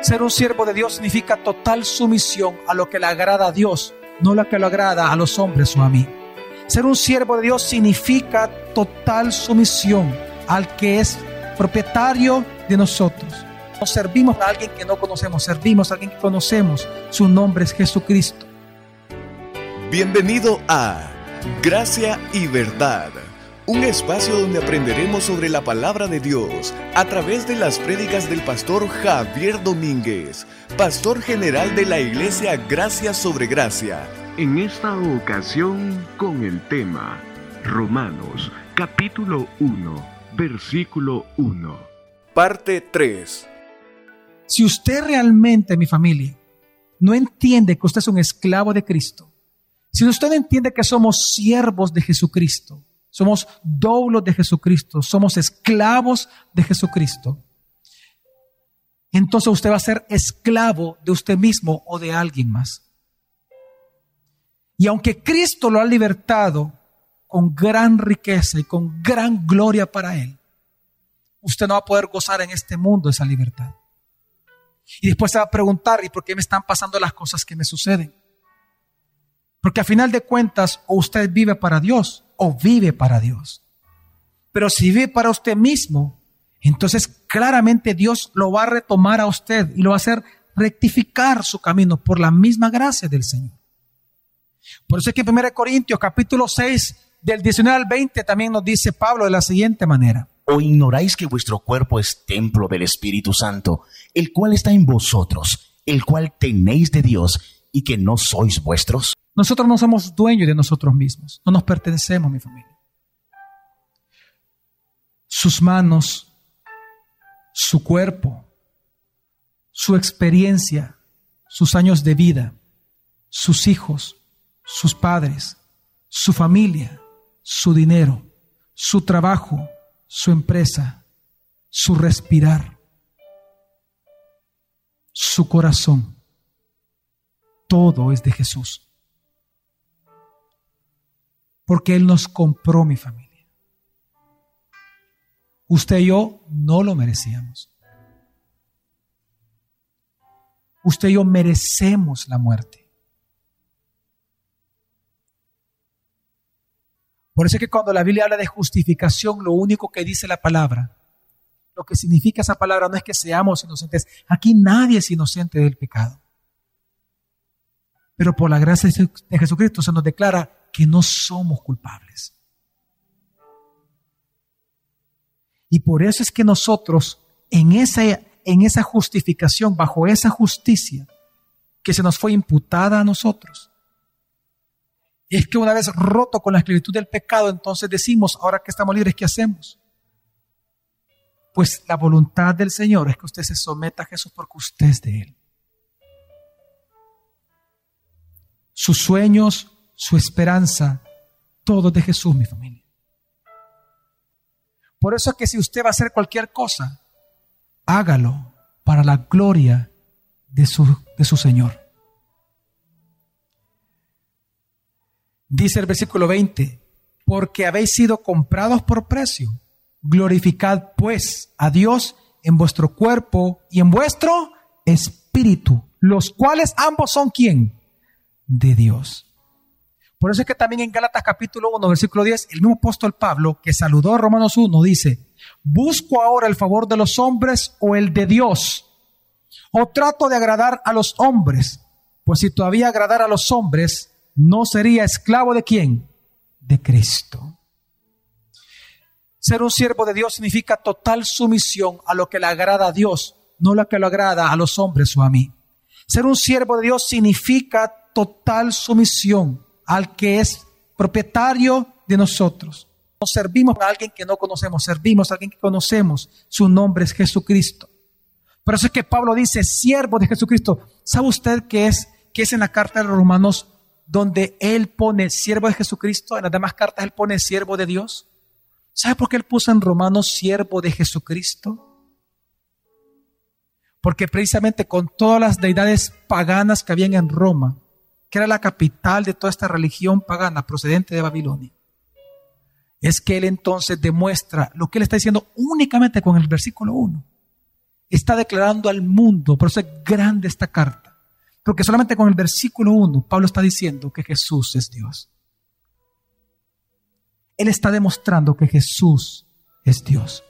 Ser un siervo de Dios significa total sumisión a lo que le agrada a Dios, no lo que le agrada a los hombres o a mí. Ser un siervo de Dios significa total sumisión al que es propietario de nosotros. No servimos a alguien que no conocemos, servimos a alguien que conocemos. Su nombre es Jesucristo. Bienvenido a Gracia y Verdad un espacio donde aprenderemos sobre la palabra de Dios a través de las prédicas del pastor Javier Domínguez, pastor general de la iglesia Gracia sobre Gracia. En esta ocasión con el tema Romanos capítulo 1, versículo 1. Parte 3. Si usted realmente, mi familia, no entiende que usted es un esclavo de Cristo, si usted entiende que somos siervos de Jesucristo, somos doulos de Jesucristo, somos esclavos de Jesucristo. Entonces usted va a ser esclavo de usted mismo o de alguien más. Y aunque Cristo lo ha libertado con gran riqueza y con gran gloria para Él, usted no va a poder gozar en este mundo esa libertad. Y después se va a preguntar, ¿y por qué me están pasando las cosas que me suceden? Porque a final de cuentas, o usted vive para Dios o vive para Dios. Pero si vive para usted mismo, entonces claramente Dios lo va a retomar a usted y lo va a hacer rectificar su camino por la misma gracia del Señor. Por eso es que en 1 Corintios capítulo 6 del 19 al 20 también nos dice Pablo de la siguiente manera. ¿O ignoráis que vuestro cuerpo es templo del Espíritu Santo, el cual está en vosotros, el cual tenéis de Dios y que no sois vuestros? Nosotros no somos dueños de nosotros mismos, no nos pertenecemos, mi familia. Sus manos, su cuerpo, su experiencia, sus años de vida, sus hijos, sus padres, su familia, su dinero, su trabajo, su empresa, su respirar, su corazón. Todo es de Jesús porque Él nos compró mi familia. Usted y yo no lo merecíamos. Usted y yo merecemos la muerte. Por eso es que cuando la Biblia habla de justificación, lo único que dice la palabra, lo que significa esa palabra no es que seamos inocentes. Aquí nadie es inocente del pecado. Pero por la gracia de Jesucristo se nos declara que no somos culpables. Y por eso es que nosotros, en esa, en esa justificación, bajo esa justicia que se nos fue imputada a nosotros, es que una vez roto con la esclavitud del pecado, entonces decimos, ahora que estamos libres, ¿qué hacemos? Pues la voluntad del Señor es que usted se someta a Jesús porque usted es de Él. Sus sueños, su esperanza, todo de Jesús, mi familia. Por eso es que si usted va a hacer cualquier cosa, hágalo para la gloria de su, de su Señor. Dice el versículo 20, porque habéis sido comprados por precio. Glorificad pues a Dios en vuestro cuerpo y en vuestro espíritu, los cuales ambos son quién? De Dios. Por eso es que también en Gálatas capítulo 1, versículo 10, el mismo apóstol Pablo, que saludó a Romanos 1, dice, ¿busco ahora el favor de los hombres o el de Dios? ¿O trato de agradar a los hombres? Pues si todavía agradar a los hombres, no sería esclavo de quién? De Cristo. Ser un siervo de Dios significa total sumisión a lo que le agrada a Dios, no lo que le agrada a los hombres o a mí. Ser un siervo de Dios significa total sumisión al que es propietario de nosotros. No servimos a alguien que no conocemos, servimos a alguien que conocemos. Su nombre es Jesucristo. Por eso es que Pablo dice, siervo de Jesucristo. ¿Sabe usted qué es, qué es en la carta de los romanos donde él pone siervo de Jesucristo? En las demás cartas él pone siervo de Dios. ¿Sabe por qué él puso en romanos siervo de Jesucristo? Porque precisamente con todas las deidades paganas que habían en Roma, que era la capital de toda esta religión pagana procedente de Babilonia, es que él entonces demuestra lo que él está diciendo únicamente con el versículo 1. está declarando al mundo, por eso es grande esta carta, porque solamente con el versículo 1 Pablo está diciendo que Jesús es Dios. Él está demostrando que Jesús es Dios.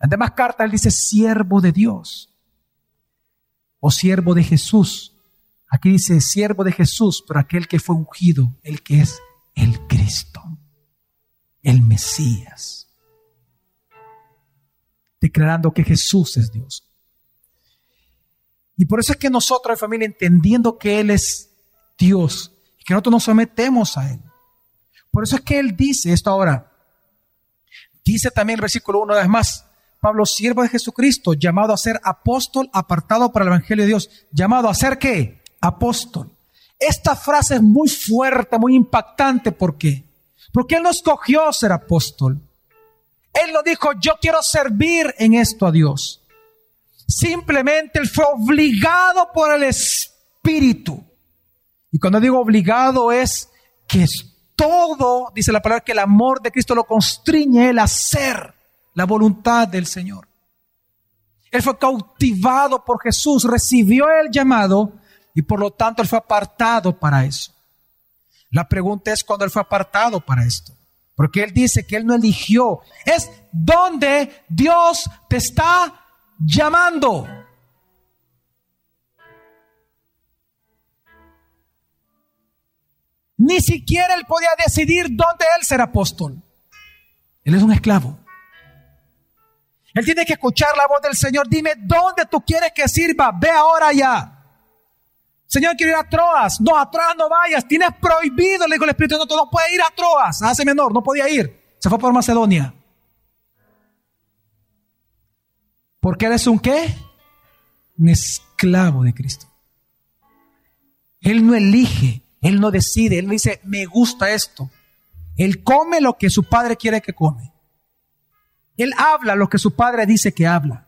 En demás cartas él dice siervo de Dios o siervo de Jesús. Aquí dice siervo de Jesús, pero aquel que fue ungido, el que es el Cristo, el Mesías, declarando que Jesús es Dios. Y por eso es que nosotros, familia, entendiendo que Él es Dios, y que nosotros nos sometemos a Él. Por eso es que Él dice esto ahora. Dice también el versículo 1 una vez más, Pablo, siervo de Jesucristo, llamado a ser apóstol, apartado para el Evangelio de Dios. Llamado a ser qué? Apóstol. Esta frase es muy fuerte, muy impactante. ¿Por qué? Porque Él no escogió ser apóstol. Él no dijo, yo quiero servir en esto a Dios. Simplemente Él fue obligado por el Espíritu. Y cuando digo obligado es que es todo, dice la palabra, que el amor de Cristo lo constriñe a hacer la voluntad del Señor. Él fue cautivado por Jesús, recibió el llamado y por lo tanto él fue apartado para eso. La pregunta es cuándo él fue apartado para esto. Porque él dice que él no eligió. Es donde Dios te está llamando. Ni siquiera él podía decidir dónde él ser apóstol. Él es un esclavo. Él tiene que escuchar la voz del Señor. Dime dónde tú quieres que sirva. Ve ahora ya. Señor, quiero ir a Troas. No, a Troas no vayas. Tienes prohibido, le dijo el Espíritu Santo, no puede ir a Troas. Hace menor, no podía ir. Se fue por Macedonia. Porque eres un qué? Un esclavo de Cristo. Él no elige, él no decide, él dice, me gusta esto. Él come lo que su padre quiere que come. Él habla lo que su padre dice que habla.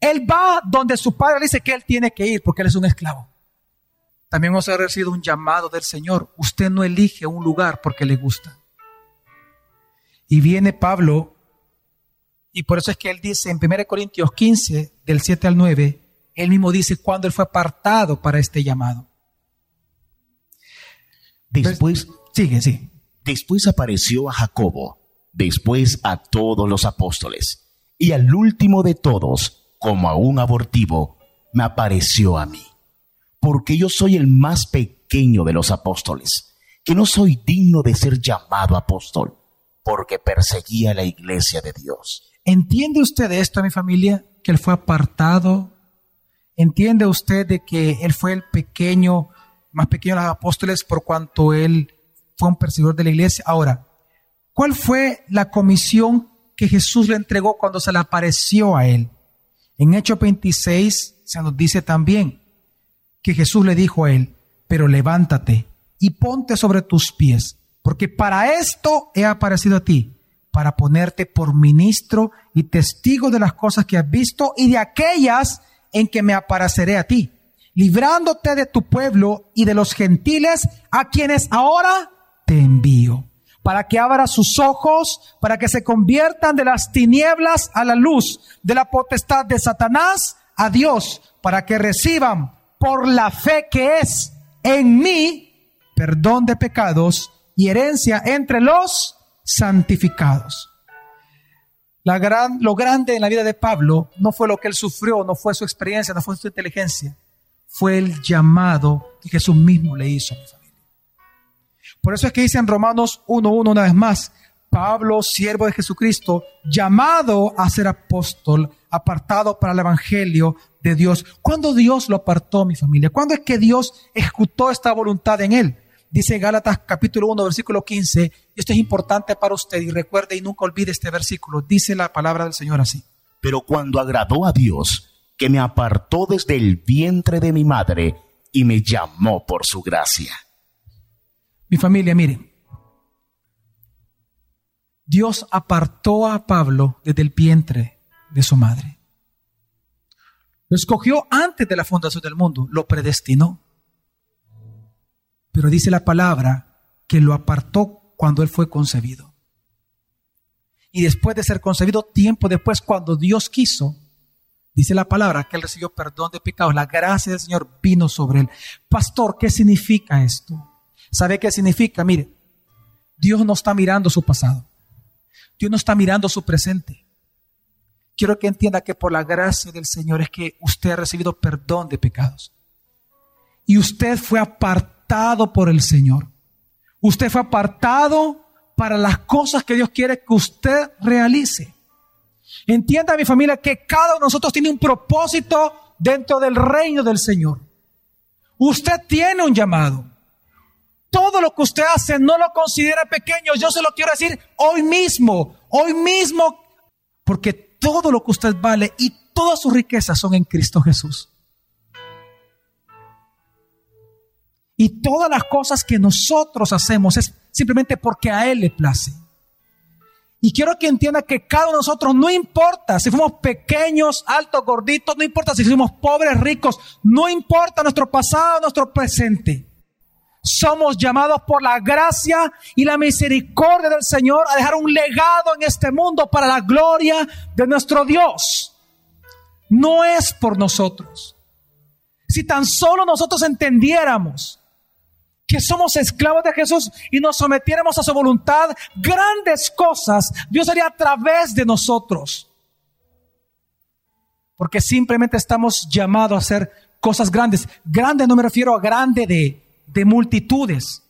Él va donde su padre dice que él tiene que ir porque él es un esclavo. También hemos recibido un llamado del Señor. Usted no elige un lugar porque le gusta. Y viene Pablo, y por eso es que él dice en 1 Corintios 15, del 7 al 9, él mismo dice cuando él fue apartado para este llamado. Después, sigue, sí. Después apareció a Jacobo después a todos los apóstoles, y al último de todos, como a un abortivo, me apareció a mí, porque yo soy el más pequeño de los apóstoles, que no soy digno de ser llamado apóstol, porque perseguía la iglesia de Dios. ¿Entiende usted esto, mi familia? Que él fue apartado. ¿Entiende usted de que él fue el pequeño, más pequeño de los apóstoles por cuanto él fue un perseguidor de la iglesia? Ahora, ¿Cuál fue la comisión que Jesús le entregó cuando se le apareció a él? En Hechos 26 se nos dice también que Jesús le dijo a él, pero levántate y ponte sobre tus pies, porque para esto he aparecido a ti, para ponerte por ministro y testigo de las cosas que has visto y de aquellas en que me apareceré a ti, librándote de tu pueblo y de los gentiles a quienes ahora te envío para que abra sus ojos, para que se conviertan de las tinieblas a la luz, de la potestad de Satanás a Dios, para que reciban por la fe que es en mí perdón de pecados y herencia entre los santificados. Lo grande en la vida de Pablo no fue lo que él sufrió, no fue su experiencia, no fue su inteligencia, fue el llamado que Jesús mismo le hizo. Por eso es que dice en Romanos 1.1 una vez más, Pablo, siervo de Jesucristo, llamado a ser apóstol, apartado para el Evangelio de Dios. ¿Cuándo Dios lo apartó, mi familia? ¿Cuándo es que Dios ejecutó esta voluntad en él? Dice Gálatas capítulo 1, versículo 15. Esto es importante para usted y recuerde y nunca olvide este versículo. Dice la palabra del Señor así. Pero cuando agradó a Dios, que me apartó desde el vientre de mi madre y me llamó por su gracia. Mi familia, miren. Dios apartó a Pablo desde el vientre de su madre. Lo escogió antes de la fundación del mundo, lo predestinó. Pero dice la palabra que lo apartó cuando él fue concebido. Y después de ser concebido, tiempo después, cuando Dios quiso, Dice la palabra que él recibió perdón de pecados. La gracia del Señor vino sobre él. Pastor, ¿qué significa esto? ¿Sabe qué significa? Mire, Dios no está mirando su pasado. Dios no está mirando su presente. Quiero que entienda que por la gracia del Señor es que usted ha recibido perdón de pecados. Y usted fue apartado por el Señor. Usted fue apartado para las cosas que Dios quiere que usted realice. Entienda mi familia que cada uno de nosotros tiene un propósito dentro del reino del Señor. Usted tiene un llamado. Todo lo que usted hace no lo considera pequeño. Yo se lo quiero decir hoy mismo, hoy mismo, porque todo lo que usted vale y todas sus riquezas son en Cristo Jesús. Y todas las cosas que nosotros hacemos es simplemente porque a Él le place. Y quiero que entienda que cada uno de nosotros, no importa si fuimos pequeños, altos, gorditos, no importa si fuimos pobres, ricos, no importa nuestro pasado, nuestro presente. Somos llamados por la gracia y la misericordia del Señor a dejar un legado en este mundo para la gloria de nuestro Dios. No es por nosotros. Si tan solo nosotros entendiéramos que somos esclavos de Jesús y nos sometiéramos a su voluntad, grandes cosas Dios haría a través de nosotros. Porque simplemente estamos llamados a hacer cosas grandes. Grande no me refiero a grande de, de multitudes.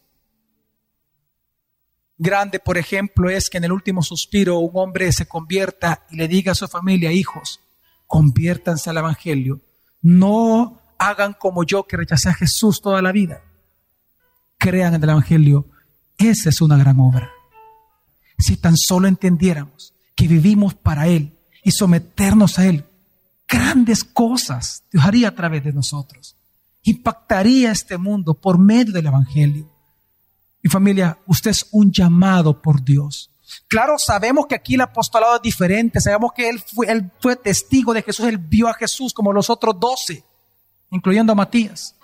Grande, por ejemplo, es que en el último suspiro un hombre se convierta y le diga a su familia, hijos, conviértanse al Evangelio. No hagan como yo que rechacé a Jesús toda la vida crean en el Evangelio, esa es una gran obra. Si tan solo entendiéramos que vivimos para Él y someternos a Él, grandes cosas Dios haría a través de nosotros. Impactaría este mundo por medio del Evangelio. Mi familia, usted es un llamado por Dios. Claro, sabemos que aquí el apostolado es diferente, sabemos que él fue, testigo de Jesús, él vio a Jesús como los otros doce, incluyendo a Matías.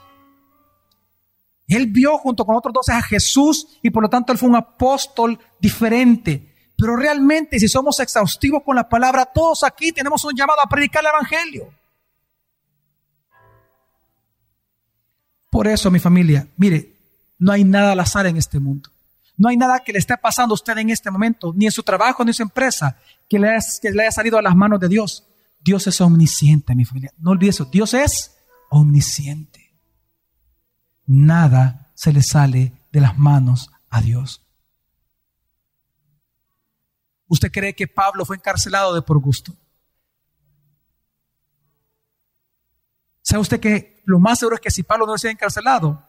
Él vio junto con otros doce a Jesús y por lo tanto él fue un apóstol diferente. Pero realmente si somos exhaustivos con la palabra, todos aquí tenemos un llamado a predicar el Evangelio. Por eso, mi familia, mire, no hay nada al azar en este mundo. No hay nada que le esté pasando a usted en este momento, ni en su trabajo, ni en su empresa, que le, haya salido a las manos de Dios. Dios es omnisciente, mi familia. No olvide eso. Dios es omnisciente nada se le sale de las manos a Dios. ¿Usted cree que Pablo fue encarcelado de por gusto? ¿Sabe usted que lo más seguro es que si Pablo no hubiese encarcelado,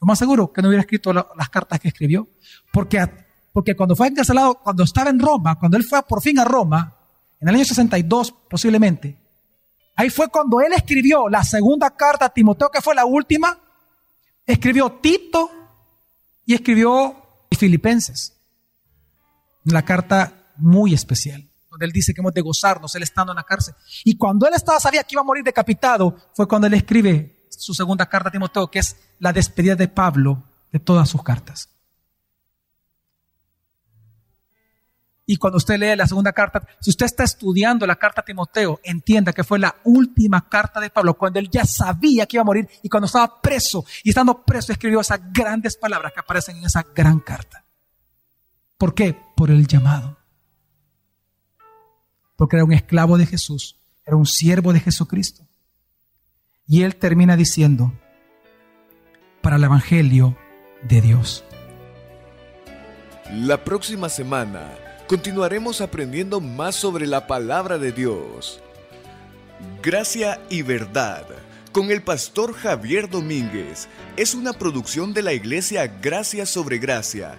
lo más seguro que no hubiera escrito las cartas que escribió? Porque, porque cuando fue encarcelado, cuando estaba en Roma, cuando él fue por fin a Roma, en el año 62 posiblemente, ahí fue cuando él escribió la segunda carta a Timoteo, que fue la última, escribió Tito y escribió Filipenses. La carta muy especial, él dice que hemos de gozarnos, él estando en la cárcel. Y cuando él estaba, sabía que iba a morir decapitado, fue cuando él escribe su segunda carta a Timoteo, que es la despedida de Pablo de todas sus cartas. Y cuando usted lee la segunda carta, si usted está estudiando la carta a Timoteo, entienda que fue la última carta de Pablo, cuando él ya sabía que iba a morir y cuando estaba preso y estando preso escribió esas grandes palabras que aparecen en esa gran carta. ¿Por qué? Por el llamado. Porque era un esclavo de Jesús, era un siervo de Jesucristo. Y él termina diciendo, para el Evangelio de Dios. La próxima semana continuaremos aprendiendo más sobre la palabra de Dios. Gracia y verdad con el pastor Javier Domínguez es una producción de la iglesia Gracia sobre Gracia.